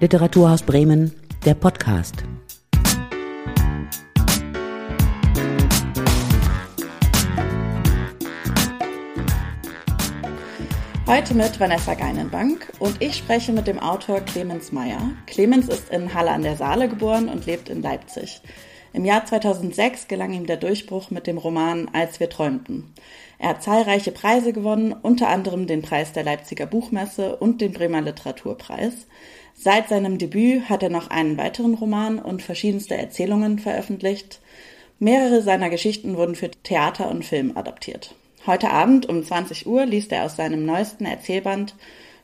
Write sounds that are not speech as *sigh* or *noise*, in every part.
Literaturhaus Bremen, der Podcast. Heute mit Vanessa Geinenbank und ich spreche mit dem Autor Clemens Meyer. Clemens ist in Halle an der Saale geboren und lebt in Leipzig. Im Jahr 2006 gelang ihm der Durchbruch mit dem Roman Als wir träumten. Er hat zahlreiche Preise gewonnen, unter anderem den Preis der Leipziger Buchmesse und den Bremer Literaturpreis. Seit seinem Debüt hat er noch einen weiteren Roman und verschiedenste Erzählungen veröffentlicht. Mehrere seiner Geschichten wurden für Theater und Film adaptiert. Heute Abend um 20 Uhr liest er aus seinem neuesten Erzählband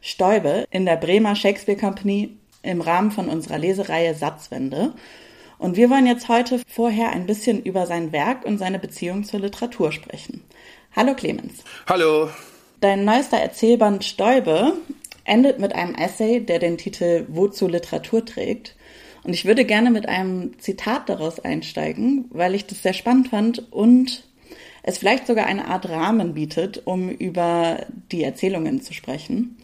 Stäube in der Bremer Shakespeare Company im Rahmen von unserer Lesereihe Satzwende. Und wir wollen jetzt heute vorher ein bisschen über sein Werk und seine Beziehung zur Literatur sprechen. Hallo Clemens. Hallo. Dein neuester Erzählband Stäube endet mit einem Essay, der den Titel Wozu Literatur trägt. Und ich würde gerne mit einem Zitat daraus einsteigen, weil ich das sehr spannend fand und es vielleicht sogar eine Art Rahmen bietet, um über die Erzählungen zu sprechen.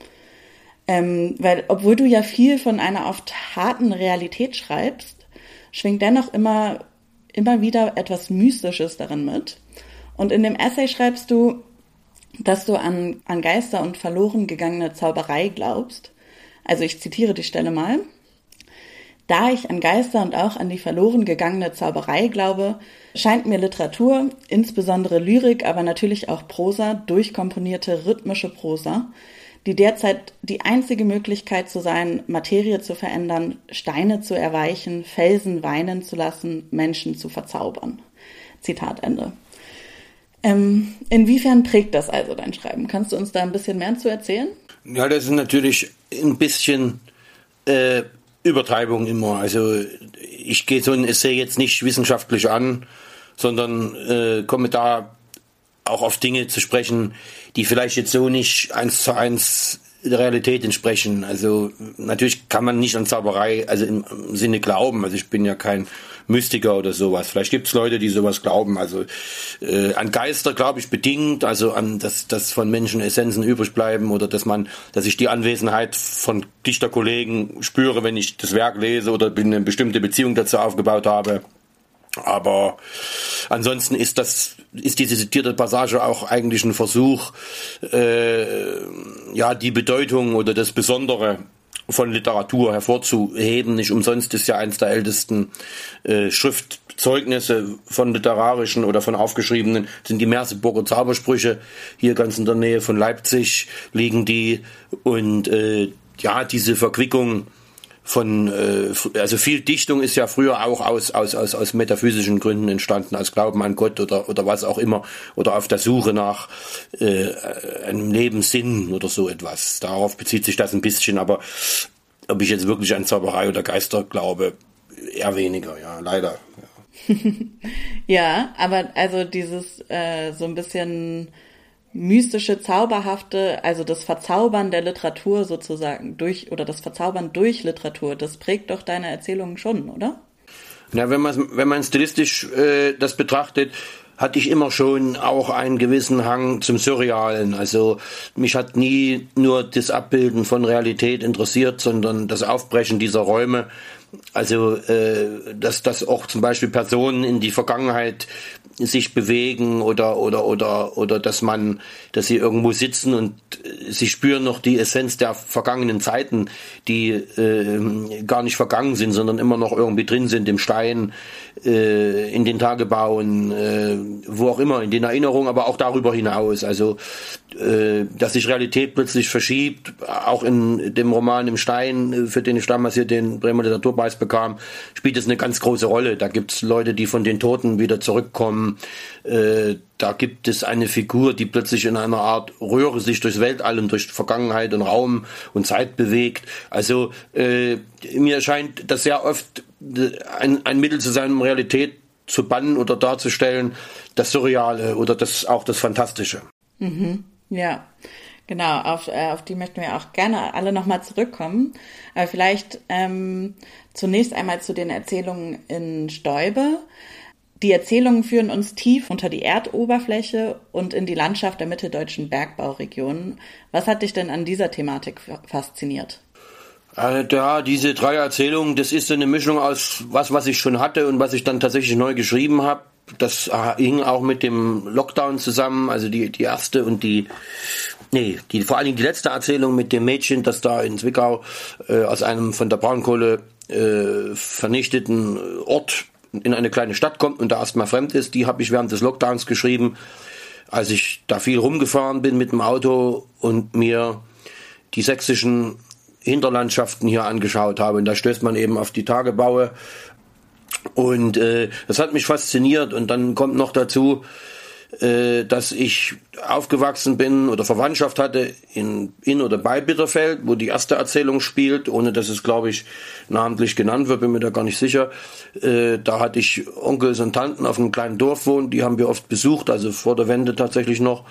Ähm, weil obwohl du ja viel von einer oft harten Realität schreibst, schwingt dennoch immer, immer wieder etwas Mystisches darin mit. Und in dem Essay schreibst du, dass du an, an Geister und verloren gegangene Zauberei glaubst. Also ich zitiere die Stelle mal. Da ich an Geister und auch an die verloren gegangene Zauberei glaube, scheint mir Literatur, insbesondere Lyrik, aber natürlich auch Prosa, durchkomponierte rhythmische Prosa, die derzeit die einzige Möglichkeit zu sein, Materie zu verändern, Steine zu erweichen, Felsen weinen zu lassen, Menschen zu verzaubern. Zitat Ende. Ähm, inwiefern prägt das also dein Schreiben? Kannst du uns da ein bisschen mehr zu erzählen? Ja, das ist natürlich ein bisschen äh, Übertreibung immer. Also ich gehe so ein Essay jetzt nicht wissenschaftlich an, sondern äh, komme da auch auf Dinge zu sprechen, die vielleicht jetzt so nicht eins zu eins der Realität entsprechen. Also natürlich kann man nicht an Zauberei, also im Sinne glauben. Also ich bin ja kein Mystiker oder sowas. Vielleicht gibt es Leute, die sowas glauben. Also äh, an Geister glaube ich bedingt, also an dass, dass von Menschen Essenzen übrig bleiben oder dass man, dass ich die Anwesenheit von Dichterkollegen spüre, wenn ich das Werk lese oder eine bestimmte Beziehung dazu aufgebaut habe. Aber ansonsten ist das, ist diese zitierte Passage auch eigentlich ein Versuch, äh, ja, die Bedeutung oder das Besondere von Literatur hervorzuheben. Nicht umsonst ist ja eines der ältesten äh, Schriftzeugnisse von literarischen oder von aufgeschriebenen sind die Merseburger Zaubersprüche. Hier ganz in der Nähe von Leipzig liegen die und äh, ja, diese Verquickung von, äh, also viel Dichtung ist ja früher auch aus, aus, aus, aus metaphysischen Gründen entstanden, aus Glauben an Gott oder, oder was auch immer, oder auf der Suche nach äh, einem Lebenssinn oder so etwas. Darauf bezieht sich das ein bisschen, aber ob ich jetzt wirklich an Zauberei oder Geister glaube, eher weniger, ja, leider. Ja, *laughs* ja aber also dieses äh, so ein bisschen mystische, zauberhafte, also das Verzaubern der Literatur sozusagen durch oder das Verzaubern durch Literatur, das prägt doch deine Erzählungen schon, oder? Ja, wenn man wenn man stilistisch äh, das betrachtet, hatte ich immer schon auch einen gewissen Hang zum Surrealen. Also mich hat nie nur das Abbilden von Realität interessiert, sondern das Aufbrechen dieser Räume. Also äh, dass dass auch zum Beispiel Personen in die Vergangenheit sich bewegen oder oder oder oder dass man dass sie irgendwo sitzen und äh, sie spüren noch die Essenz der vergangenen Zeiten die äh, gar nicht vergangen sind sondern immer noch irgendwie drin sind im Stein äh, in den Tagebauen äh, wo auch immer in den Erinnerungen aber auch darüber hinaus also äh, dass sich Realität plötzlich verschiebt auch in dem Roman im Stein für den ich damals hier den Bremer Literaturpreis bekam spielt es eine ganz große Rolle da gibt es Leute die von den Toten wieder zurückkommen. Äh, da gibt es eine Figur, die plötzlich in einer Art Röhre sich durchs Weltall und durch Vergangenheit und Raum und Zeit bewegt. Also äh, mir scheint das sehr oft äh, ein, ein Mittel zu sein, um Realität zu bannen oder darzustellen, das Surreale oder das auch das Fantastische. Mhm. Ja. Genau, auf, äh, auf die möchten wir auch gerne alle nochmal zurückkommen. Aber vielleicht ähm, zunächst einmal zu den Erzählungen in Stäube. Die Erzählungen führen uns tief unter die Erdoberfläche und in die Landschaft der mitteldeutschen Bergbauregionen. Was hat dich denn an dieser Thematik fasziniert? Äh, ja, diese drei Erzählungen, das ist eine Mischung aus was, was ich schon hatte und was ich dann tatsächlich neu geschrieben habe. Das äh, hing auch mit dem Lockdown zusammen, also die, die erste und die, nee, die, vor allen Dingen die letzte Erzählung mit dem Mädchen, das da in Zwickau äh, aus einem von der Braunkohle äh, vernichteten Ort in eine kleine Stadt kommt und da erstmal fremd ist, die habe ich während des Lockdowns geschrieben, als ich da viel rumgefahren bin mit dem Auto und mir die sächsischen Hinterlandschaften hier angeschaut habe. Und da stößt man eben auf die Tagebaue. Und äh, das hat mich fasziniert. Und dann kommt noch dazu, dass ich aufgewachsen bin oder Verwandtschaft hatte in, in oder bei Bitterfeld, wo die erste Erzählung spielt, ohne dass es, glaube ich, namentlich genannt wird, bin mir da gar nicht sicher. Äh, da hatte ich Onkels und Tanten auf einem kleinen Dorf wohnen, die haben wir oft besucht, also vor der Wende tatsächlich noch.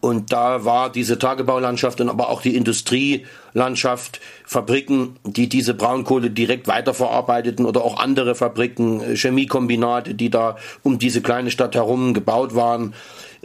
Und da war diese Tagebaulandschaft und aber auch die Industrielandschaft, Fabriken, die diese Braunkohle direkt weiterverarbeiteten oder auch andere Fabriken, äh, Chemiekombinate, die da um diese kleine Stadt herum gebaut waren,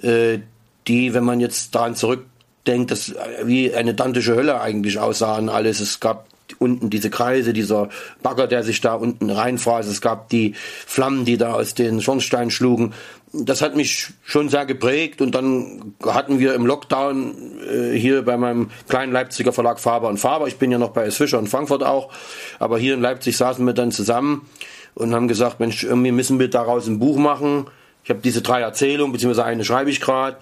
äh, die, wenn man jetzt daran zurückdenkt, das äh, wie eine dantische Hölle eigentlich aussahen alles. Es gab unten diese Kreise, dieser Bagger, der sich da unten reinfraß. Es gab die Flammen, die da aus den Schornsteinen schlugen das hat mich schon sehr geprägt und dann hatten wir im Lockdown äh, hier bei meinem kleinen Leipziger Verlag Faber und Faber, ich bin ja noch bei S. Fischer in Frankfurt auch, aber hier in Leipzig saßen wir dann zusammen und haben gesagt, Mensch, irgendwie müssen wir daraus ein Buch machen. Ich habe diese drei Erzählungen, beziehungsweise eine schreibe ich gerade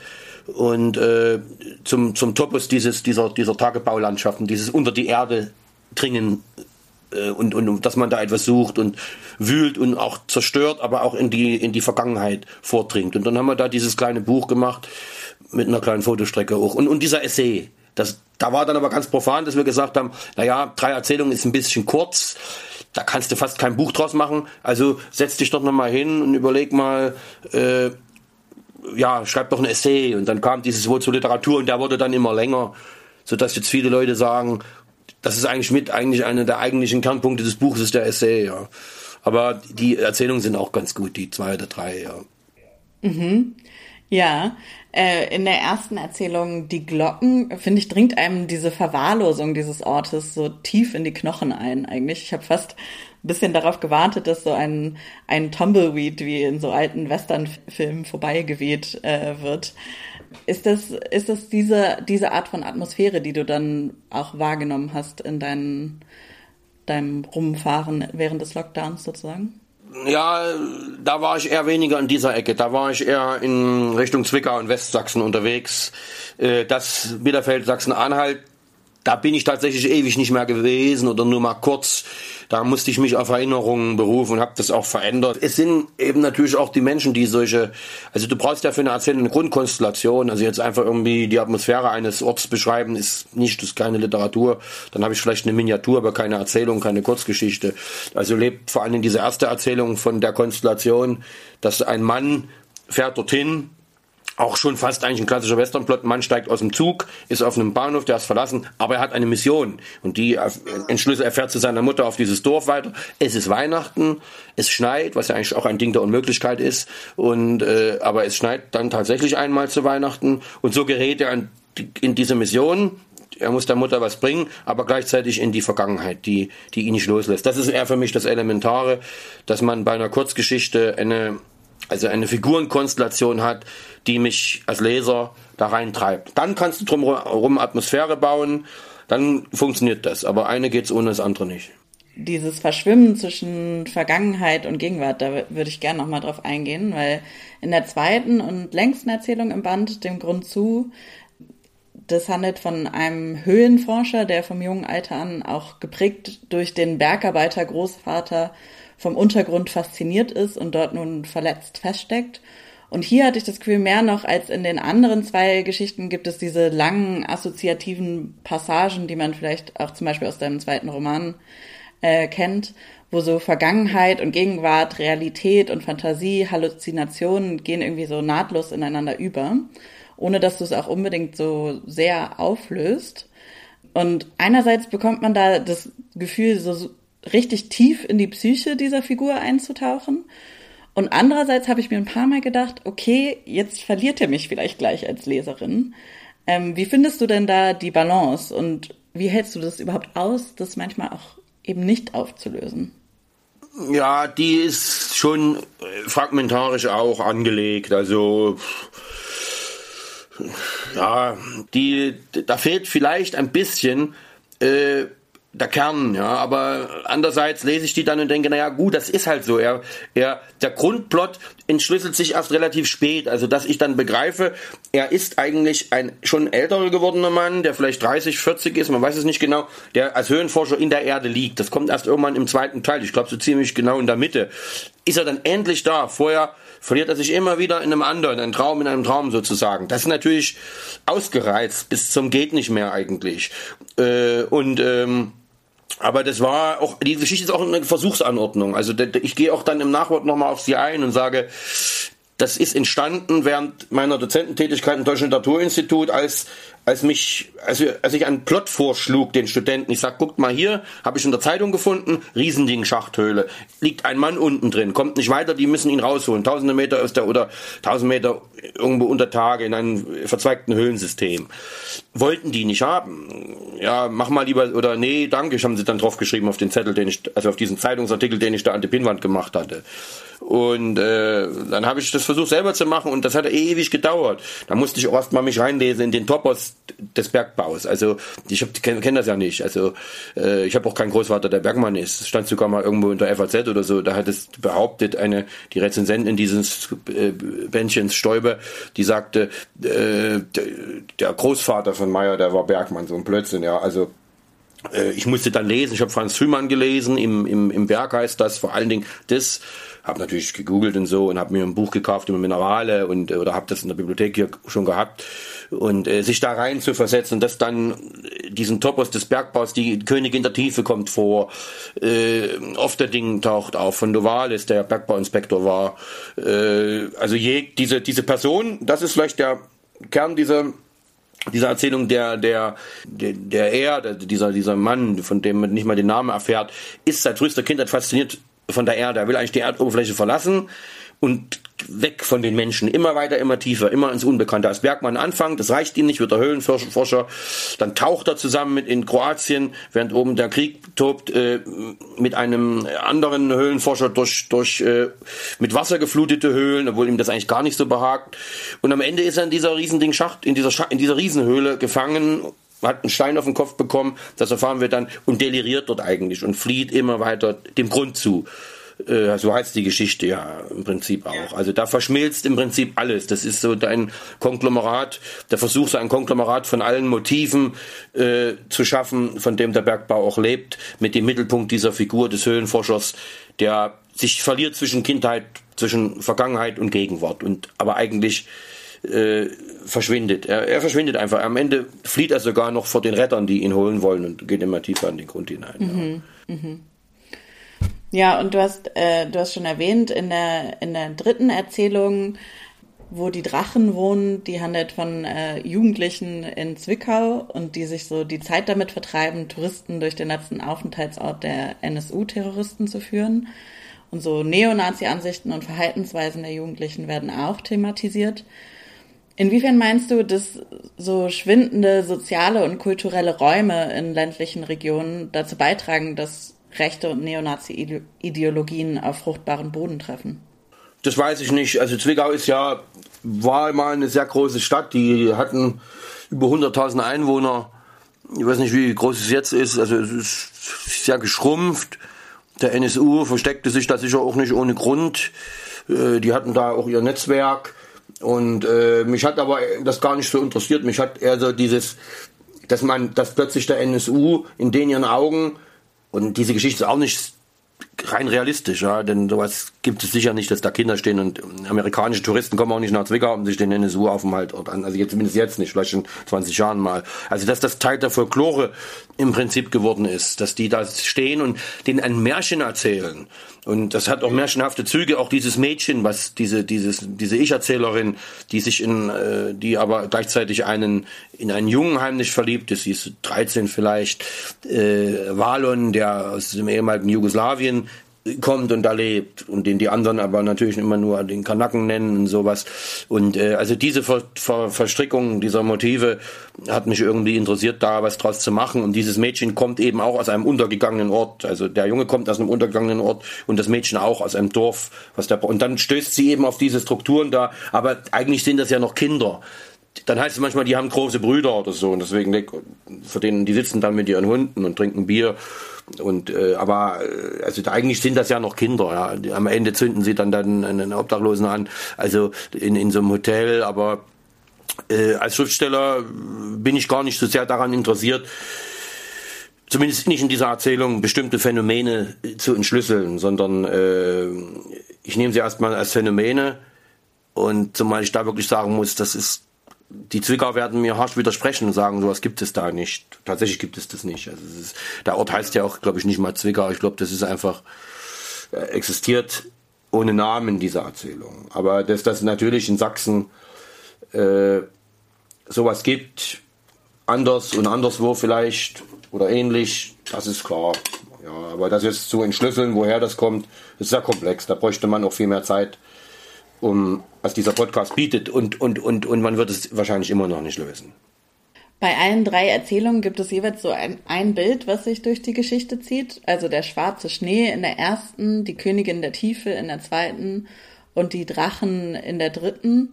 und äh, zum, zum Topos dieses, dieser, dieser Tagebaulandschaften, dieses unter die Erde dringen und, und, und dass man da etwas sucht und wühlt und auch zerstört, aber auch in die, in die Vergangenheit vordringt. Und dann haben wir da dieses kleine Buch gemacht mit einer kleinen Fotostrecke auch. Und, und dieser Essay, das, da war dann aber ganz profan, dass wir gesagt haben, naja, drei Erzählungen ist ein bisschen kurz, da kannst du fast kein Buch draus machen, also setz dich doch nochmal hin und überleg mal, äh, ja, schreib doch ein Essay. Und dann kam dieses Wort zur Literatur und der wurde dann immer länger, sodass jetzt viele Leute sagen, das ist eigentlich mit eigentlich einer der eigentlichen Kernpunkte des Buches, ist der Essay, ja. Aber die Erzählungen sind auch ganz gut, die zwei oder drei, ja. Mhm. Ja, äh, in der ersten Erzählung Die Glocken, finde ich, dringt einem diese Verwahrlosung dieses Ortes so tief in die Knochen ein eigentlich. Ich habe fast ein bisschen darauf gewartet, dass so ein, ein Tumbleweed wie in so alten Westernfilmen vorbeigeweht äh, wird. Ist das, ist das diese, diese Art von Atmosphäre, die du dann auch wahrgenommen hast in deinen, deinem Rumfahren während des Lockdowns sozusagen? Ja, da war ich eher weniger in dieser Ecke. Da war ich eher in Richtung Zwickau und Westsachsen unterwegs. Äh, das Bitterfeld Sachsen-Anhalt, da bin ich tatsächlich ewig nicht mehr gewesen oder nur mal kurz. Da musste ich mich auf Erinnerungen berufen und habe das auch verändert. Es sind eben natürlich auch die Menschen, die solche, also du brauchst ja für eine Erzählung eine Grundkonstellation. Also jetzt einfach irgendwie die Atmosphäre eines Orts beschreiben, ist nicht, das ist keine Literatur. Dann habe ich vielleicht eine Miniatur, aber keine Erzählung, keine Kurzgeschichte. Also lebt vor allem diese erste Erzählung von der Konstellation, dass ein Mann fährt dorthin, auch schon fast eigentlich ein klassischer Westernplot. Mann steigt aus dem Zug, ist auf einem Bahnhof, der ist verlassen, aber er hat eine Mission. Und die Entschlüsse, er fährt zu seiner Mutter auf dieses Dorf weiter. Es ist Weihnachten, es schneit, was ja eigentlich auch ein Ding der Unmöglichkeit ist. Und, äh, aber es schneit dann tatsächlich einmal zu Weihnachten. Und so gerät er in diese Mission, er muss der Mutter was bringen, aber gleichzeitig in die Vergangenheit, die, die ihn nicht loslässt. Das ist eher für mich das Elementare, dass man bei einer Kurzgeschichte eine, also eine Figurenkonstellation hat, die mich als Leser da reintreibt. Dann kannst du drumherum Atmosphäre bauen, dann funktioniert das. Aber eine geht's ohne das andere nicht. Dieses Verschwimmen zwischen Vergangenheit und Gegenwart, da würde ich gerne nochmal drauf eingehen, weil in der zweiten und längsten Erzählung im Band, dem Grund zu, das handelt von einem Höhlenforscher, der vom jungen Alter an auch geprägt durch den Bergarbeiter Großvater vom Untergrund fasziniert ist und dort nun verletzt feststeckt und hier hatte ich das Gefühl, mehr noch als in den anderen zwei Geschichten gibt es diese langen assoziativen Passagen, die man vielleicht auch zum Beispiel aus deinem zweiten Roman äh, kennt, wo so Vergangenheit und Gegenwart, Realität und Fantasie, Halluzinationen gehen irgendwie so nahtlos ineinander über, ohne dass du es auch unbedingt so sehr auflöst. Und einerseits bekommt man da das Gefühl, so richtig tief in die Psyche dieser Figur einzutauchen. Und andererseits habe ich mir ein paar Mal gedacht, okay, jetzt verliert er mich vielleicht gleich als Leserin. Ähm, wie findest du denn da die Balance? Und wie hältst du das überhaupt aus, das manchmal auch eben nicht aufzulösen? Ja, die ist schon fragmentarisch auch angelegt. Also ja, die, da fehlt vielleicht ein bisschen äh, der Kern, ja, aber andererseits lese ich die dann und denke, naja, gut, das ist halt so. Er, er, der Grundplot entschlüsselt sich erst relativ spät, also dass ich dann begreife, er ist eigentlich ein schon älterer gewordener Mann, der vielleicht 30, 40 ist, man weiß es nicht genau, der als Höhenforscher in der Erde liegt. Das kommt erst irgendwann im zweiten Teil, ich glaube so ziemlich genau in der Mitte. Ist er dann endlich da? Vorher verliert er sich immer wieder in einem anderen, ein Traum in einem Traum sozusagen. Das ist natürlich ausgereizt bis zum geht nicht mehr eigentlich. Äh, und ähm, aber das war auch, die Geschichte ist auch eine Versuchsanordnung. Also ich gehe auch dann im Nachwort nochmal auf sie ein und sage, das ist entstanden während meiner Dozententätigkeit im Deutschen Literaturinstitut, als als mich, als, als ich einen Plot vorschlug den Studenten, ich sag, guckt mal hier, habe ich in der Zeitung gefunden, Riesending Schachthöhle, liegt ein Mann unten drin, kommt nicht weiter, die müssen ihn rausholen, tausende Meter aus der oder tausend Meter irgendwo unter Tage in einem verzweigten Höhlensystem. Wollten die nicht haben. Ja, mach mal lieber oder nee, danke, ich haben sie dann drauf geschrieben auf den Zettel, den ich, also auf diesen Zeitungsartikel, den ich da an die Pinnwand gemacht hatte. Und äh, dann habe ich das versucht selber zu machen und das hat ewig gedauert. Da musste ich auch erst mal mich reinlesen in den Topos des Bergbaus. Also ich kenne kenn das ja nicht. Also äh, ich habe auch keinen Großvater, der Bergmann ist. Das stand sogar mal irgendwo unter FAZ oder so. Da hat es behauptet, eine die Rezensentin dieses äh, Bändchens Stäube, die sagte, äh, der Großvater von Meyer, der war Bergmann, so ein Blödsinn, ja. Also äh, ich musste dann lesen, ich habe Franz Fühmann gelesen, im, im, im Berg heißt das, vor allen Dingen das habe natürlich gegoogelt und so und habe mir ein Buch gekauft über Minerale und oder habe das in der Bibliothek hier schon gehabt und äh, sich da rein zu versetzen, dass dann diesen Topos des Bergbaus, die Königin der Tiefe kommt vor, äh, oft der Ding taucht auf von Novalis, der Bergbauinspektor war. Äh, also je, diese diese Person, das ist vielleicht der Kern dieser dieser Erzählung der der der, der er der, dieser dieser Mann von dem man nicht mal den Namen erfährt ist seit frühester Kindheit fasziniert von der Erde. Er will eigentlich die Erdoberfläche verlassen und weg von den Menschen, immer weiter, immer tiefer, immer ins Unbekannte. Als Bergmann anfangen, das reicht ihm nicht, wird er Höhlenforscher, dann taucht er zusammen mit in Kroatien, während oben der Krieg tobt, äh, mit einem anderen Höhlenforscher durch, durch äh, mit Wasser geflutete Höhlen, obwohl ihm das eigentlich gar nicht so behagt. Und am Ende ist er in dieser Riesending Schacht, in dieser, Scha in dieser Riesenhöhle gefangen hat einen Stein auf den Kopf bekommen, das erfahren wir dann, und deliriert dort eigentlich und flieht immer weiter dem Grund zu. Äh, so heißt die Geschichte ja im Prinzip auch. Also da verschmilzt im Prinzip alles. Das ist so ein Konglomerat, der Versuch, so ein Konglomerat von allen Motiven äh, zu schaffen, von dem der Bergbau auch lebt, mit dem Mittelpunkt dieser Figur des Höhlenforschers, der sich verliert zwischen Kindheit, zwischen Vergangenheit und Gegenwart und aber eigentlich äh, verschwindet. Er, er, verschwindet einfach. Am Ende flieht er sogar noch vor den Rettern, die ihn holen wollen und geht immer tiefer in den Grund hinein. Mhm. Ja. Mhm. Ja, und du hast, äh, du hast schon erwähnt, in der, in der dritten Erzählung, wo die Drachen wohnen, die handelt von äh, Jugendlichen in Zwickau und die sich so die Zeit damit vertreiben, Touristen durch den letzten Aufenthaltsort der NSU-Terroristen zu führen. Und so Neonazi-Ansichten und Verhaltensweisen der Jugendlichen werden auch thematisiert. Inwiefern meinst du, dass so schwindende soziale und kulturelle Räume in ländlichen Regionen dazu beitragen, dass rechte und Neonazi-Ideologien auf fruchtbaren Boden treffen? Das weiß ich nicht. Also Zwickau ist ja, war mal eine sehr große Stadt. Die hatten über 100.000 Einwohner. Ich weiß nicht, wie groß es jetzt ist. Also es ist sehr geschrumpft. Der NSU versteckte sich da sicher auch nicht ohne Grund. Äh, die hatten da auch ihr Netzwerk. Und äh, mich hat aber das gar nicht so interessiert. Mich hat eher so dieses, dass man, dass plötzlich der NSU in den ihren Augen, und diese Geschichte ist auch nicht rein realistisch, ja, denn sowas gibt es sicher nicht, dass da Kinder stehen und amerikanische Touristen kommen auch nicht nach Zwickau, um sich den NSU-Aufenthalt an, also jetzt, zumindest jetzt nicht, vielleicht in 20 Jahren mal. Also dass das Teil der Folklore im Prinzip geworden ist, dass die da stehen und denen ein Märchen erzählen. Und das hat auch märchenhafte Züge, auch dieses Mädchen, was diese, dieses, diese Ich-Erzählerin, die sich in, äh, die aber gleichzeitig einen, in einen Jungen heimlich verliebt ist, sie ist 13 vielleicht, äh, Walon, der aus dem ehemaligen Jugoslawien kommt und da lebt und den die anderen aber natürlich immer nur den Kanaken nennen und sowas. Und äh, also diese Ver Ver Verstrickung dieser Motive hat mich irgendwie interessiert, da was draus zu machen. Und dieses Mädchen kommt eben auch aus einem untergegangenen Ort. Also der Junge kommt aus einem untergegangenen Ort und das Mädchen auch aus einem Dorf. Was der, und dann stößt sie eben auf diese Strukturen da. Aber eigentlich sind das ja noch Kinder dann heißt es manchmal, die haben große Brüder oder so und deswegen für den die sitzen dann mit ihren Hunden und trinken Bier und äh, aber äh, also eigentlich sind das ja noch Kinder. Ja. Am Ende zünden sie dann dann einen Obdachlosen an, also in in so einem Hotel. Aber äh, als Schriftsteller bin ich gar nicht so sehr daran interessiert, zumindest nicht in dieser Erzählung bestimmte Phänomene zu entschlüsseln, sondern äh, ich nehme sie erstmal als Phänomene und zumal ich da wirklich sagen muss, das ist die Zwickau werden mir harsch widersprechen und sagen, sowas gibt es da nicht. Tatsächlich gibt es das nicht. Also ist, der Ort heißt ja auch, glaube ich, nicht mal Zwickau. Ich glaube, das ist einfach äh, existiert ohne Namen dieser Erzählung. Aber dass das natürlich in Sachsen äh, sowas gibt, anders und anderswo vielleicht oder ähnlich, das ist klar. Ja, aber das jetzt zu entschlüsseln, woher das kommt, ist sehr komplex. Da bräuchte man auch viel mehr Zeit, um was dieser Podcast bietet und, und, und, und man wird es wahrscheinlich immer noch nicht lösen. Bei allen drei Erzählungen gibt es jeweils so ein, ein Bild, was sich durch die Geschichte zieht. Also der schwarze Schnee in der ersten, die Königin der Tiefe in der zweiten und die Drachen in der dritten.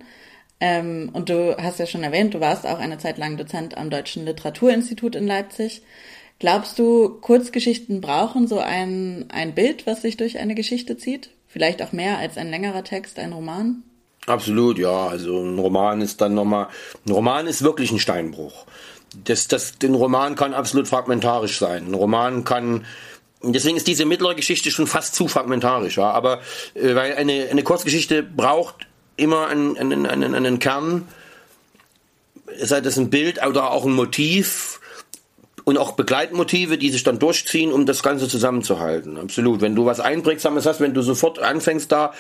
Ähm, und du hast ja schon erwähnt, du warst auch eine Zeit lang Dozent am Deutschen Literaturinstitut in Leipzig. Glaubst du, Kurzgeschichten brauchen so ein, ein Bild, was sich durch eine Geschichte zieht? Vielleicht auch mehr als ein längerer Text, ein Roman? Absolut, ja. Also ein Roman ist dann nochmal, ein Roman ist wirklich ein Steinbruch. Das, das, ein Roman kann absolut fragmentarisch sein. Ein Roman kann, deswegen ist diese mittlere Geschichte schon fast zu fragmentarisch, ja. Aber, äh, weil eine, eine Kurzgeschichte braucht immer einen, einen, einen, einen Kern, sei das ein Bild oder auch ein Motiv, und auch Begleitmotive, die sich dann durchziehen, um das Ganze zusammenzuhalten. Absolut. Wenn du was Einprägsames hast, wenn du sofort anfängst da,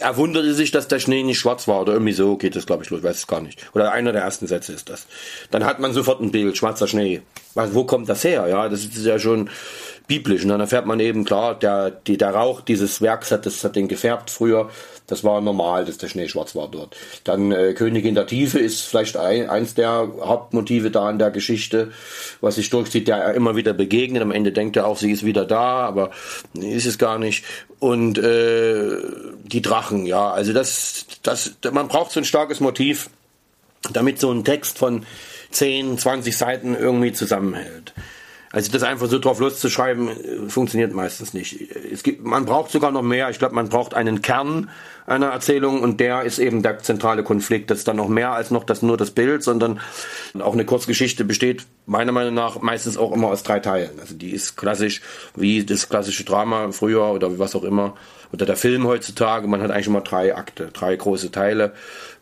er wunderte sich, dass der Schnee nicht schwarz war oder irgendwie so geht das, glaube ich, los, weiß es gar nicht. Oder einer der ersten Sätze ist das. Dann hat man sofort ein Bild, schwarzer Schnee. wo kommt das her? Ja, das ist ja schon biblisch. Und dann erfährt man eben, klar, der, der Rauch dieses Werks hat, das hat den gefärbt früher. Das war normal, dass der Schnee schwarz war dort. Dann äh, Königin der Tiefe ist vielleicht ein, eins der Hauptmotive da in der Geschichte, was sich durchzieht, der er immer wieder begegnet. Am Ende denkt er auch, sie ist wieder da, aber ist es gar nicht. Und äh, die Drachen, ja, also das, das, man braucht so ein starkes Motiv, damit so ein Text von 10, 20 Seiten irgendwie zusammenhält. Also das einfach so drauf loszuschreiben, äh, funktioniert meistens nicht. Es gibt, man braucht sogar noch mehr. Ich glaube, man braucht einen Kern einer Erzählung und der ist eben der zentrale Konflikt. Das ist dann noch mehr als noch das nur das Bild, sondern auch eine Kurzgeschichte besteht meiner Meinung nach meistens auch immer aus drei Teilen. Also die ist klassisch wie das klassische Drama früher oder was auch immer oder der Film heutzutage. Man hat eigentlich immer drei Akte, drei große Teile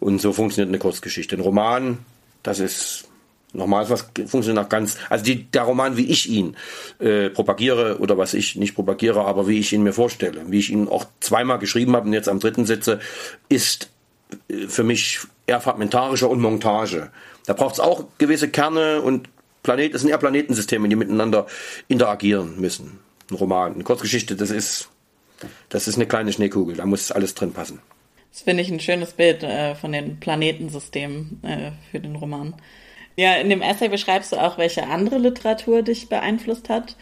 und so funktioniert eine Kurzgeschichte. Ein Roman, das ist Nochmal, was funktioniert noch ganz, also die, der Roman, wie ich ihn äh, propagiere oder was ich nicht propagiere, aber wie ich ihn mir vorstelle, wie ich ihn auch zweimal geschrieben habe und jetzt am dritten sitze, ist äh, für mich eher fragmentarischer und Montage. Da braucht es auch gewisse Kerne und Planet, es sind eher Planetensysteme, die miteinander interagieren müssen. Ein Roman, eine Kurzgeschichte, das ist, das ist eine kleine Schneekugel, da muss alles drin passen. Das finde ich ein schönes Bild äh, von den Planetensystemen äh, für den Roman. Ja, in dem Essay beschreibst du auch, welche andere Literatur dich beeinflusst hat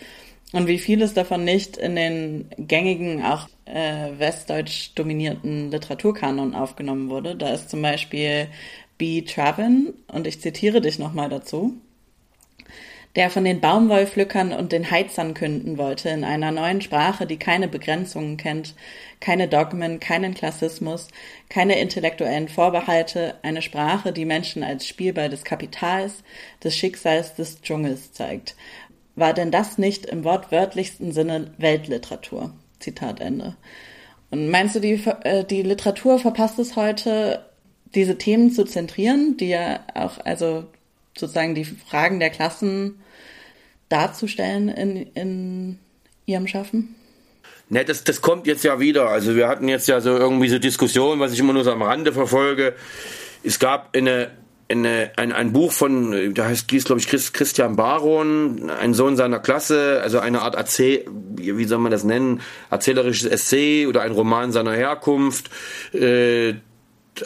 und wie vieles davon nicht in den gängigen, auch äh, westdeutsch dominierten Literaturkanon aufgenommen wurde. Da ist zum Beispiel B. Travin, und ich zitiere dich nochmal dazu der von den Baumwollpflückern und den Heizern künden wollte in einer neuen Sprache, die keine Begrenzungen kennt, keine Dogmen, keinen Klassismus, keine intellektuellen Vorbehalte, eine Sprache, die Menschen als Spielball des Kapitals, des Schicksals des Dschungels zeigt. War denn das nicht im wortwörtlichsten Sinne Weltliteratur? Zitat Ende. Und meinst du, die, äh, die Literatur verpasst es heute, diese Themen zu zentrieren, die ja auch, also sozusagen die Fragen der Klassen darzustellen in, in ihrem Schaffen? Ne, das, das kommt jetzt ja wieder. Also wir hatten jetzt ja so irgendwie so Diskussionen, was ich immer nur so am Rande verfolge. Es gab eine, eine, ein, ein Buch von, da heißt, hieß, glaube ich, Chris, Christian Baron, ein Sohn seiner Klasse, also eine Art Erzähl, wie soll man das nennen, erzählerisches Essay oder ein Roman seiner Herkunft. Äh,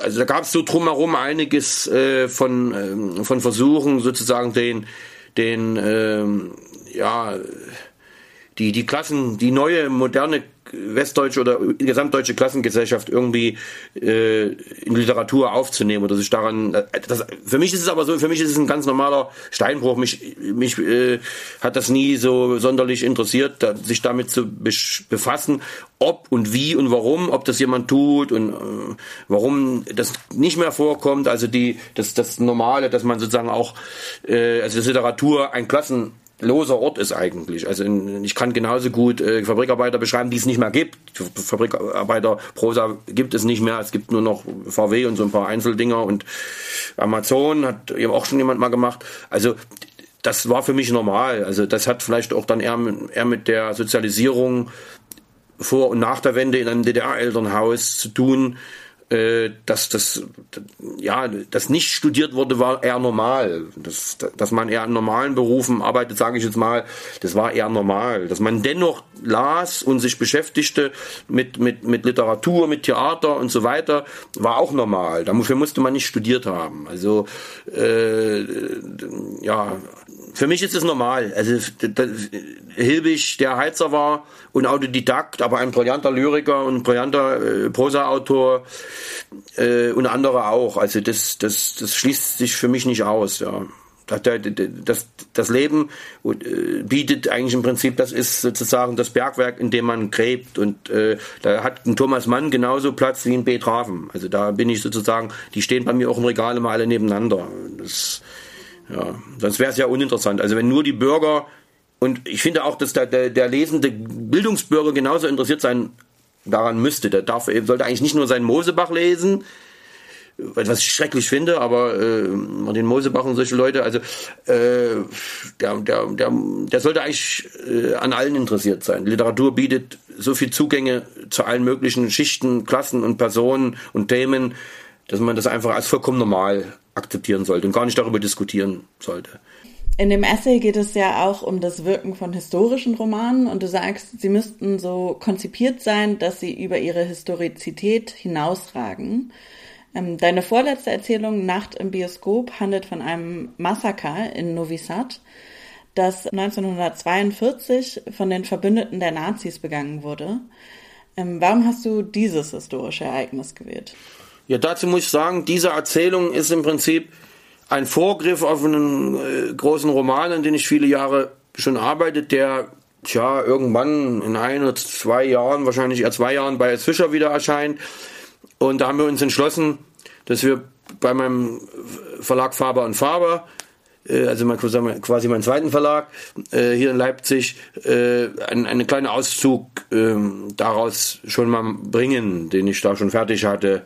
also da gab es so drumherum einiges äh, von, äh, von Versuchen, sozusagen den, den ähm, ja, die, die Klassen, die neue, moderne westdeutsche oder gesamtdeutsche Klassengesellschaft irgendwie äh, in Literatur aufzunehmen oder sich daran. Das, für mich ist es aber so, für mich ist es ein ganz normaler Steinbruch. Mich, mich äh, hat das nie so sonderlich interessiert, da, sich damit zu befassen, ob und wie und warum, ob das jemand tut und äh, warum das nicht mehr vorkommt. Also die das das Normale, dass man sozusagen auch äh, also das Literatur ein Klassen loser Ort ist eigentlich. Also ich kann genauso gut äh, Fabrikarbeiter beschreiben, die es nicht mehr gibt. Fabrikarbeiter Prosa gibt es nicht mehr. Es gibt nur noch VW und so ein paar Einzeldinger und Amazon hat eben auch schon jemand mal gemacht. Also das war für mich normal. Also das hat vielleicht auch dann eher, eher mit der Sozialisierung vor und nach der Wende in einem DDR-Elternhaus zu tun dass das ja das nicht studiert wurde war eher normal. Dass dass man eher an normalen Berufen arbeitet sage ich jetzt mal das war eher normal. Dass man dennoch las und sich beschäftigte mit mit mit Literatur mit Theater und so weiter war auch normal. Dafür musste man nicht studiert haben. Also äh, ja für mich ist es normal. Also Hilbig, der Heizer war und Autodidakt, aber ein brillanter Lyriker und brillanter äh, Prosa-Autor äh, und andere auch. Also das, das, das schließt sich für mich nicht aus. Ja. Das, das Leben äh, bietet eigentlich im Prinzip, das ist sozusagen das Bergwerk, in dem man gräbt. Und äh, da hat ein Thomas Mann genauso Platz wie ein Beethoven. Also da bin ich sozusagen, die stehen bei mir auch im Regal immer alle nebeneinander. Das, ja, sonst wäre es ja uninteressant. Also wenn nur die Bürger und ich finde auch, dass der, der, der lesende Bildungsbürger genauso interessiert sein daran müsste. Der darf, sollte eigentlich nicht nur seinen Mosebach lesen, was ich schrecklich finde, aber äh, den Mosebach und solche Leute, also äh, der, der, der, der sollte eigentlich äh, an allen interessiert sein. Literatur bietet so viel Zugänge zu allen möglichen Schichten, Klassen und Personen und Themen, dass man das einfach als vollkommen normal akzeptieren sollte und gar nicht darüber diskutieren sollte. In dem Essay geht es ja auch um das Wirken von historischen Romanen und du sagst, sie müssten so konzipiert sein, dass sie über ihre Historizität hinausragen. Ähm, deine vorletzte Erzählung Nacht im Bioskop handelt von einem Massaker in Novi Sad, das 1942 von den Verbündeten der Nazis begangen wurde. Ähm, warum hast du dieses historische Ereignis gewählt? Ja, dazu muss ich sagen, diese Erzählung ist im Prinzip ein Vorgriff auf einen äh, großen Roman, an den ich viele Jahre schon arbeite, der tja, irgendwann in ein oder zwei Jahren, wahrscheinlich eher zwei Jahren bei. Fischer wieder erscheint. Und da haben wir uns entschlossen, dass wir bei meinem Verlag Faber und Faber, äh, also mein, quasi meinen zweiten Verlag äh, hier in Leipzig, äh, einen, einen kleinen Auszug äh, daraus schon mal bringen, den ich da schon fertig hatte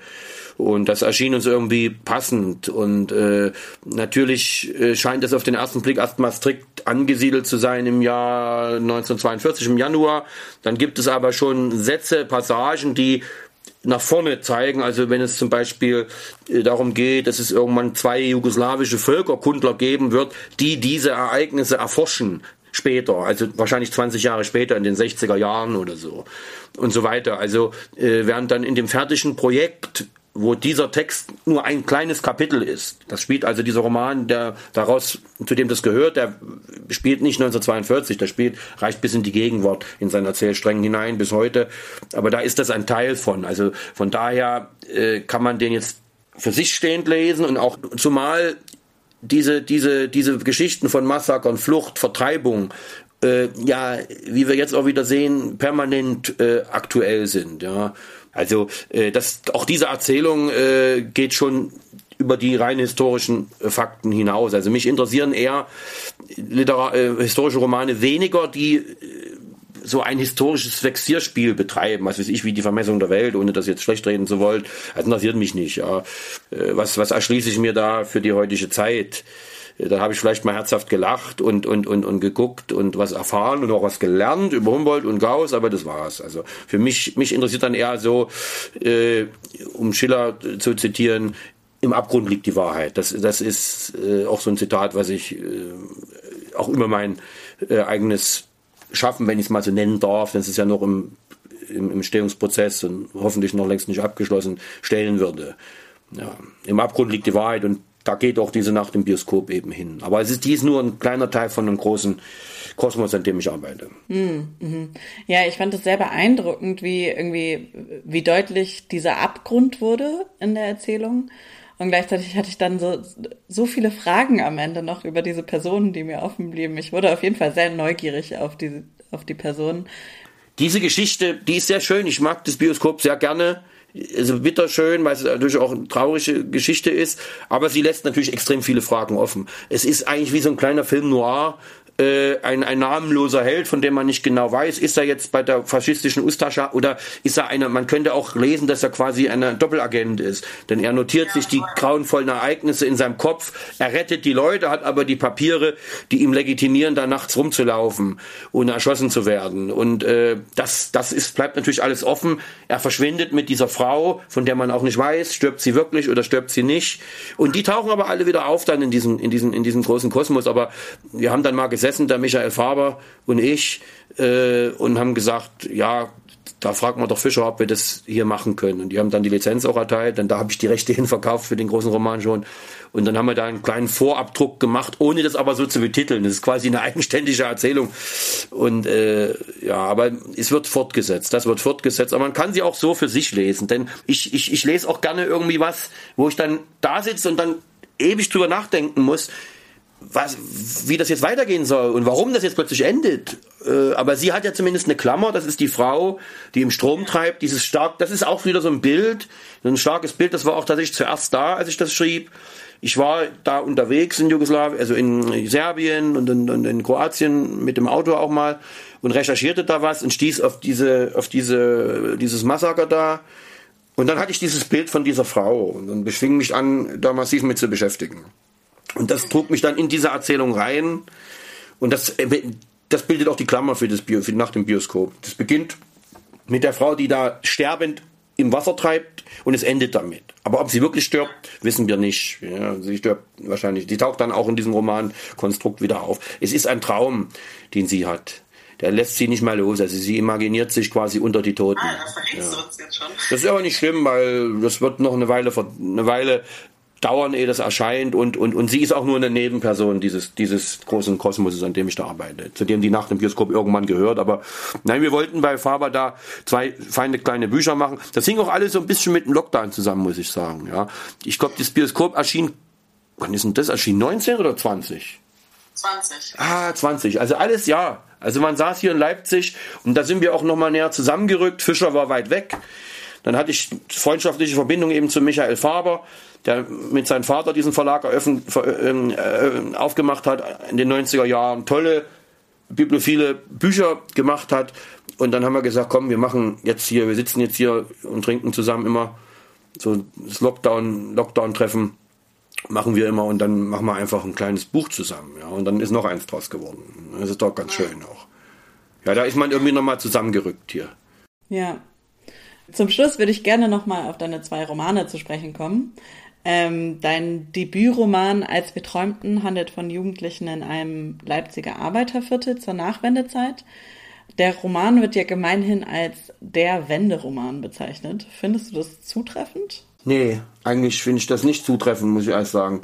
und das erschien uns irgendwie passend. Und äh, natürlich äh, scheint es auf den ersten Blick erstmal strikt angesiedelt zu sein im Jahr 1942, im Januar. Dann gibt es aber schon Sätze, Passagen, die nach vorne zeigen. Also wenn es zum Beispiel äh, darum geht, dass es irgendwann zwei jugoslawische Völkerkundler geben wird, die diese Ereignisse erforschen später, also wahrscheinlich 20 Jahre später in den 60er Jahren oder so und so weiter. Also äh, während dann in dem fertigen Projekt wo dieser Text nur ein kleines Kapitel ist. Das spielt also dieser Roman, der daraus, zu dem das gehört, der spielt nicht 1942, der spielt, reicht bis in die Gegenwart in seinen Erzählsträngen hinein bis heute. Aber da ist das ein Teil von. Also von daher äh, kann man den jetzt für sich stehend lesen und auch zumal diese, diese, diese Geschichten von Massakern, Flucht, Vertreibung, äh, ja, wie wir jetzt auch wieder sehen, permanent äh, aktuell sind, ja. Also äh, das, auch diese Erzählung äh, geht schon über die rein historischen äh, Fakten hinaus. Also mich interessieren eher Literar äh, historische Romane weniger, die äh, so ein historisches Vexierspiel betreiben, was weiß ich, wie die Vermessung der Welt, ohne das jetzt schlecht reden zu wollen, das interessiert mich nicht. Ja. Äh, was, was erschließe ich mir da für die heutige Zeit? Da habe ich vielleicht mal herzhaft gelacht und, und, und, und geguckt und was erfahren und auch was gelernt über Humboldt und Gauss, aber das war's. Also für mich, mich interessiert dann eher so, äh, um Schiller zu zitieren, im Abgrund liegt die Wahrheit. Das, das ist äh, auch so ein Zitat, was ich äh, auch über mein äh, eigenes Schaffen, wenn ich es mal so nennen darf, das ist ja noch im, im, im Stehungsprozess und hoffentlich noch längst nicht abgeschlossen, stellen würde. Ja, Im Abgrund liegt die Wahrheit und da geht auch diese Nacht im Bioskop eben hin. Aber es ist dies nur ein kleiner Teil von einem großen Kosmos, an dem ich arbeite. Mhm. Ja, ich fand es sehr beeindruckend, wie irgendwie, wie deutlich dieser Abgrund wurde in der Erzählung. Und gleichzeitig hatte ich dann so, so viele Fragen am Ende noch über diese Personen, die mir offen blieben. Ich wurde auf jeden Fall sehr neugierig auf die, auf die Personen. Diese Geschichte, die ist sehr schön. Ich mag das Bioskop sehr gerne also bitterschön, weil es natürlich auch eine traurige Geschichte ist, aber sie lässt natürlich extrem viele Fragen offen. Es ist eigentlich wie so ein kleiner Film noir, ein, ein namenloser Held, von dem man nicht genau weiß, ist er jetzt bei der faschistischen Ustascha oder ist er einer, man könnte auch lesen, dass er quasi ein Doppelagent ist. Denn er notiert ja, sich die grauenvollen Ereignisse in seinem Kopf, er rettet die Leute, hat aber die Papiere, die ihm legitimieren, da nachts rumzulaufen und erschossen zu werden. Und äh, das, das ist, bleibt natürlich alles offen. Er verschwindet mit dieser Frau, von der man auch nicht weiß, stirbt sie wirklich oder stirbt sie nicht. Und die tauchen aber alle wieder auf dann in diesem, in diesem, in diesem großen Kosmos. Aber wir haben dann mal gesessen, gesessen, der Michael Faber und ich, äh, und haben gesagt, ja, da fragt man doch Fischer, ob wir das hier machen können. Und die haben dann die Lizenz auch erteilt, denn da habe ich die Rechte *laughs* hinverkauft für den großen Roman schon. Und dann haben wir da einen kleinen Vorabdruck gemacht, ohne das aber so zu betiteln. Das ist quasi eine eigenständige Erzählung. Und äh, ja, aber es wird fortgesetzt. Das wird fortgesetzt. Aber man kann sie auch so für sich lesen. Denn ich, ich, ich lese auch gerne irgendwie was, wo ich dann da sitze und dann ewig drüber nachdenken muss was, wie das jetzt weitergehen soll und warum das jetzt plötzlich endet. Äh, aber sie hat ja zumindest eine Klammer, das ist die Frau, die im Strom treibt, dieses stark, das ist auch wieder so ein Bild, so ein starkes Bild, das war auch tatsächlich zuerst da, als ich das schrieb. Ich war da unterwegs in Jugoslawien, also in Serbien und in, und in Kroatien mit dem Auto auch mal und recherchierte da was und stieß auf diese, auf diese, dieses Massaker da. Und dann hatte ich dieses Bild von dieser Frau und dann befing mich an, da massiv mit zu beschäftigen. Und das trug mich dann in diese Erzählung rein. Und das, äh, das bildet auch die Klammer für das Bio, für nach dem Bioskop. Das beginnt mit der Frau, die da sterbend im Wasser treibt und es endet damit. Aber ob sie wirklich stirbt, wissen wir nicht. Ja, sie stirbt wahrscheinlich. Die taucht dann auch in diesem Romankonstrukt wieder auf. Es ist ein Traum, den sie hat. Der lässt sie nicht mehr los. Also sie imaginiert sich quasi unter die Toten. Ah, das ja. Das ist aber nicht schlimm, weil das wird noch eine Weile, eine Weile dauern, ehe das erscheint und, und, und sie ist auch nur eine Nebenperson dieses, dieses großen Kosmoses, an dem ich da arbeite, zu dem die Nacht im Bioskop irgendwann gehört, aber nein, wir wollten bei Faber da zwei feine kleine Bücher machen. Das hing auch alles so ein bisschen mit dem Lockdown zusammen, muss ich sagen, ja. Ich glaube, das Bioskop erschien, wann ist denn das erschienen? 19 oder 20? 20. Ah, 20. Also alles ja. Also man saß hier in Leipzig und da sind wir auch nochmal näher zusammengerückt. Fischer war weit weg. Dann hatte ich freundschaftliche Verbindung eben zu Michael Faber der mit seinem Vater diesen Verlag eröffn, ähm, äh, aufgemacht hat in den 90er Jahren, tolle bibliophile Bücher gemacht hat. Und dann haben wir gesagt, komm, wir machen jetzt hier, wir sitzen jetzt hier und trinken zusammen immer so das Lockdown, Lockdown-Treffen machen wir immer und dann machen wir einfach ein kleines Buch zusammen. Ja, und dann ist noch eins draus geworden. Das ist doch ganz schön auch. Ja, da ist man irgendwie nochmal zusammengerückt hier. Ja. Zum Schluss würde ich gerne nochmal auf deine zwei Romane zu sprechen kommen. Ähm, dein Debütroman Als wir träumten handelt von Jugendlichen in einem Leipziger Arbeiterviertel zur Nachwendezeit. Der Roman wird ja gemeinhin als der Wenderoman bezeichnet. Findest du das zutreffend? Nee, eigentlich finde ich das nicht zutreffend, muss ich ehrlich sagen.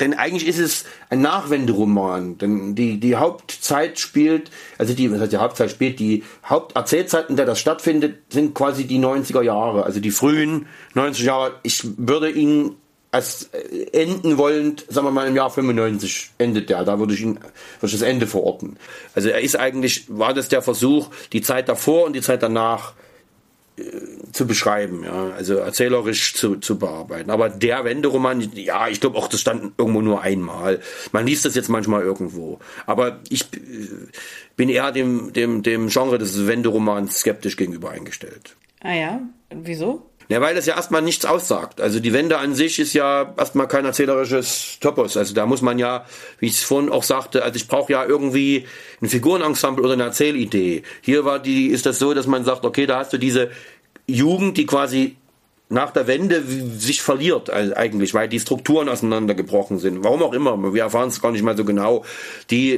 Denn eigentlich ist es ein Nachwenderoman. Denn die, die Hauptzeit spielt, also die, was heißt die Hauptzeit spielt, die Haupterzählzeit, in der das stattfindet, sind quasi die 90er Jahre, also die frühen 90er Jahre. Ich würde ihn als äh, enden wollend, sagen wir mal im Jahr 95 endet der, da würde ich ihn, würde ich das Ende verorten. Also er ist eigentlich, war das der Versuch, die Zeit davor und die Zeit danach äh, zu beschreiben, ja, also erzählerisch zu, zu bearbeiten. Aber der Wenderoman, ja, ich glaube auch, das stand irgendwo nur einmal. Man liest das jetzt manchmal irgendwo. Aber ich äh, bin eher dem, dem, dem Genre des Wenderomans skeptisch gegenüber eingestellt. Ah ja, wieso? Ja, weil das ja erstmal nichts aussagt. Also die Wende an sich ist ja erstmal kein erzählerisches Topos. Also da muss man ja, wie ich es vorhin auch sagte, also ich brauche ja irgendwie ein Figurenensemble oder eine Erzählidee. Hier war die, ist das so, dass man sagt, okay, da hast du diese Jugend, die quasi nach der Wende sich verliert eigentlich, weil die Strukturen auseinandergebrochen sind. Warum auch immer, wir erfahren es gar nicht mal so genau. Die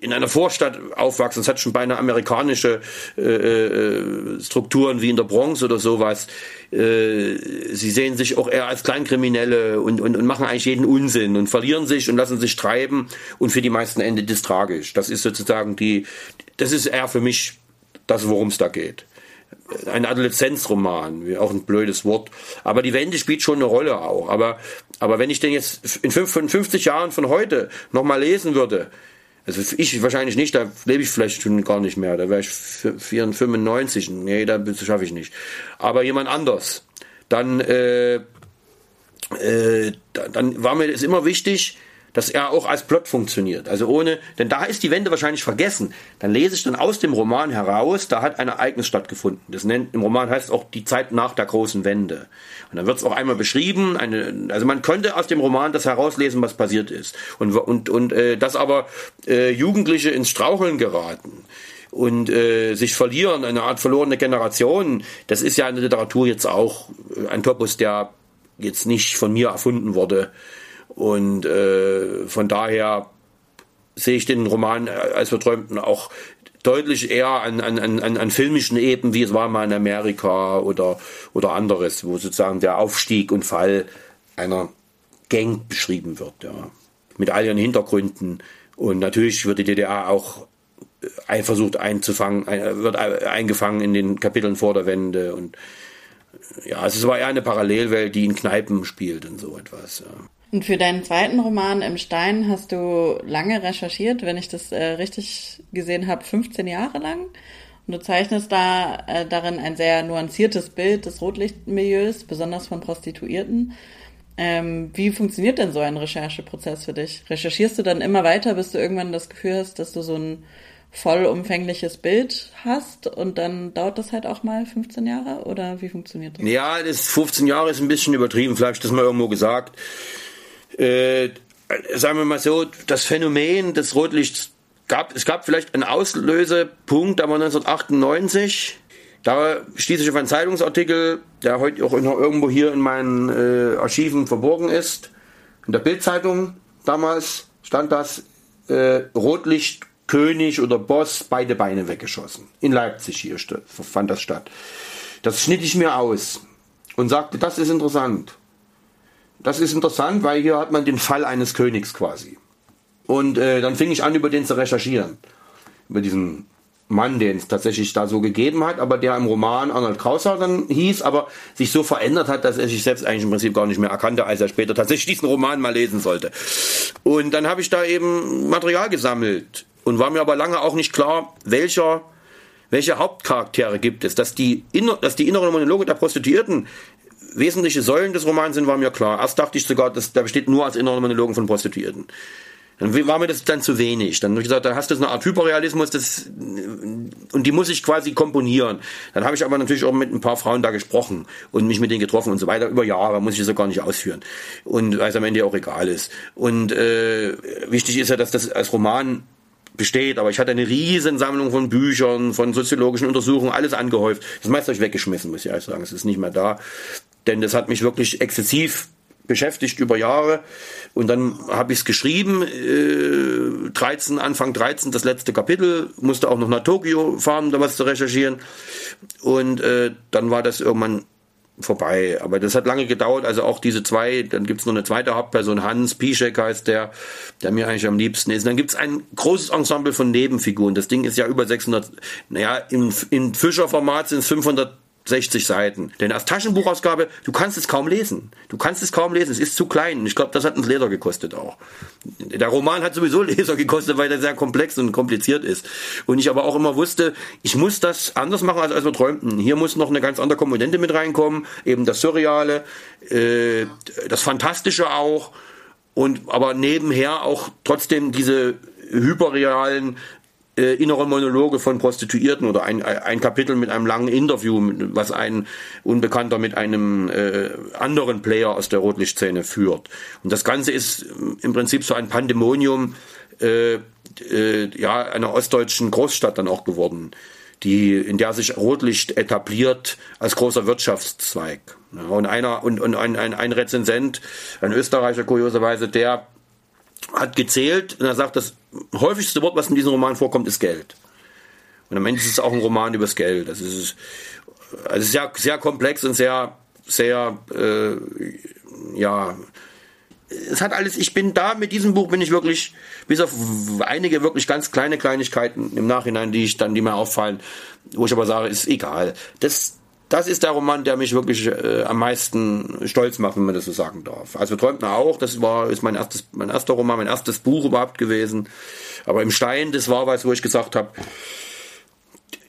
in einer Vorstadt aufwachsen, das hat schon beinahe amerikanische äh, äh, Strukturen wie in der Bronx oder sowas. Äh, sie sehen sich auch eher als Kleinkriminelle und, und, und machen eigentlich jeden Unsinn und verlieren sich und lassen sich treiben und für die meisten endet es tragisch. Das ist sozusagen die, das ist eher für mich das, worum es da geht ein Adoleszenzroman, auch ein blödes Wort. Aber die Wende spielt schon eine Rolle auch. Aber, aber wenn ich den jetzt in 50 Jahren von heute nochmal lesen würde, also ich wahrscheinlich nicht, da lebe ich vielleicht schon gar nicht mehr, da wäre ich 95, nee, da schaffe ich nicht. Aber jemand anders, dann, äh, äh, dann war mir das immer wichtig, dass er auch als Plot funktioniert. Also ohne, denn da ist die Wende wahrscheinlich vergessen. Dann lese ich dann aus dem Roman heraus, da hat ein Ereignis stattgefunden. Das nennt, im Roman heißt auch die Zeit nach der großen Wende. Und dann wird es auch einmal beschrieben, eine, also man könnte aus dem Roman das herauslesen, was passiert ist. Und, und, und äh, dass aber äh, Jugendliche ins Straucheln geraten und äh, sich verlieren, eine Art verlorene Generation, das ist ja in der Literatur jetzt auch ein Topos, der jetzt nicht von mir erfunden wurde. Und äh, von daher sehe ich den Roman als Verträumten auch deutlich eher an, an, an, an filmischen Ebenen, wie es war mal in Amerika oder, oder anderes, wo sozusagen der Aufstieg und Fall einer Gang beschrieben wird, ja. Mit all ihren Hintergründen. Und natürlich wird die DDR auch versucht einzufangen, wird eingefangen in den Kapiteln vor der Wende und ja, es war eher eine Parallelwelt, die in Kneipen spielt und so etwas. Ja. Und für deinen zweiten Roman im Stein hast du lange recherchiert, wenn ich das äh, richtig gesehen habe, 15 Jahre lang. Und du zeichnest da äh, darin ein sehr nuanciertes Bild des Rotlichtmilieus, besonders von Prostituierten. Ähm, wie funktioniert denn so ein Rechercheprozess für dich? Recherchierst du dann immer weiter, bis du irgendwann das Gefühl hast, dass du so ein vollumfängliches Bild hast und dann dauert das halt auch mal 15 Jahre oder wie funktioniert das? Ja, das 15 Jahre ist ein bisschen übertrieben, vielleicht das mal irgendwo gesagt äh, sagen wir mal so, das Phänomen des Rotlichts gab, es gab vielleicht einen Auslösepunkt, aber 1998, da stieß ich auf einen Zeitungsartikel, der heute auch irgendwo hier in meinen äh, Archiven verborgen ist. In der Bildzeitung damals stand das äh, Rotlicht König oder Boss beide Beine weggeschossen. In Leipzig hier fand das statt. Das schnitt ich mir aus und sagte, das ist interessant. Das ist interessant, weil hier hat man den Fall eines Königs quasi. Und äh, dann fing ich an, über den zu recherchieren. Über diesen Mann, den es tatsächlich da so gegeben hat, aber der im Roman Arnold Krauser dann hieß, aber sich so verändert hat, dass er sich selbst eigentlich im Prinzip gar nicht mehr erkannte, als er später tatsächlich diesen Roman mal lesen sollte. Und dann habe ich da eben Material gesammelt und war mir aber lange auch nicht klar, welcher welche Hauptcharaktere gibt es, dass die, inner, dass die inneren Monologe der Prostituierten wesentliche Säulen des Romans sind, war mir klar. Erst dachte ich sogar, dass der besteht nur als innere Monologen von Prostituierten. Dann war mir das dann zu wenig. Dann habe ich gesagt, da hast du eine Art Hyperrealismus, das, und die muss ich quasi komponieren. Dann habe ich aber natürlich auch mit ein paar Frauen da gesprochen und mich mit denen getroffen und so weiter. Über Jahre muss ich das gar nicht ausführen. Und weil es am Ende auch egal ist. Und äh, wichtig ist ja, dass das als Roman besteht, aber ich hatte eine riesen Sammlung von Büchern, von soziologischen Untersuchungen, alles angehäuft. Das meiste habe ich weggeschmissen, muss ich ehrlich sagen. Es ist nicht mehr da denn das hat mich wirklich exzessiv beschäftigt über Jahre. Und dann habe ich es geschrieben, äh, 13, Anfang 13, das letzte Kapitel, musste auch noch nach Tokio fahren, da was zu recherchieren. Und äh, dann war das irgendwann vorbei. Aber das hat lange gedauert, also auch diese zwei, dann gibt's noch eine zweite Hauptperson, Hans Pischek heißt der, der mir eigentlich am liebsten ist. Und dann gibt's ein großes Ensemble von Nebenfiguren. Das Ding ist ja über 600, naja, im, im Fischer-Format sind es 500 60 Seiten. Denn als Taschenbuchausgabe, du kannst es kaum lesen. Du kannst es kaum lesen. Es ist zu klein. Ich glaube, das hat uns Leser gekostet auch. Der Roman hat sowieso *laughs* Leser gekostet, weil der sehr komplex und kompliziert ist. Und ich aber auch immer wusste, ich muss das anders machen, als, als wir träumten. Hier muss noch eine ganz andere Komponente mit reinkommen. Eben das Surreale, äh, das Fantastische auch. Und aber nebenher auch trotzdem diese hyperrealen äh, innere Monologe von Prostituierten oder ein, ein Kapitel mit einem langen Interview, was ein Unbekannter mit einem äh, anderen Player aus der Rotlichtszene führt. Und das Ganze ist im Prinzip so ein Pandemonium äh, äh, ja, einer ostdeutschen Großstadt dann auch geworden. die, in der sich Rotlicht etabliert als großer Wirtschaftszweig. Ja, und einer, und, und ein, ein, ein Rezensent, ein Österreicher kurioserweise, der hat gezählt und er sagt, das häufigste Wort, was in diesem Roman vorkommt, ist Geld. Und am Ende ist es auch ein Roman übers Geld. Das ist, also sehr, sehr komplex und sehr, sehr, äh, ja, es hat alles, ich bin da mit diesem Buch bin ich wirklich, bis auf einige wirklich ganz kleine Kleinigkeiten im Nachhinein, die ich dann, die mir auffallen, wo ich aber sage, ist egal. Das, das ist der Roman, der mich wirklich äh, am meisten stolz macht, wenn man das so sagen darf. Also träumt man auch, das war, ist mein erstes, mein erster Roman, mein erstes Buch überhaupt gewesen. Aber im Stein, das war was, wo ich gesagt habe,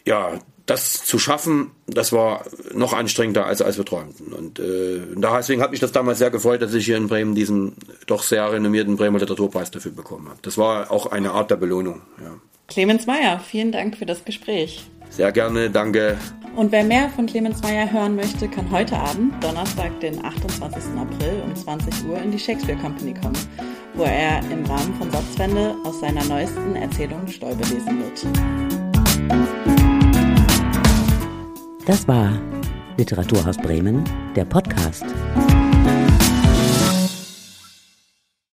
ja, das zu schaffen, das war noch anstrengender, als, als wir träumten. Und äh, deswegen hat mich das damals sehr gefreut, dass ich hier in Bremen diesen doch sehr renommierten Bremer Literaturpreis dafür bekommen habe. Das war auch eine Art der Belohnung. Ja. Clemens Meyer, vielen Dank für das Gespräch. Sehr gerne, danke. Und wer mehr von Clemens Meyer hören möchte, kann heute Abend, Donnerstag, den 28. April um 20 Uhr in die Shakespeare Company kommen, wo er im Rahmen von Satzwende aus seiner neuesten Erzählung Stäube lesen wird. Das war Literaturhaus Bremen, der Podcast.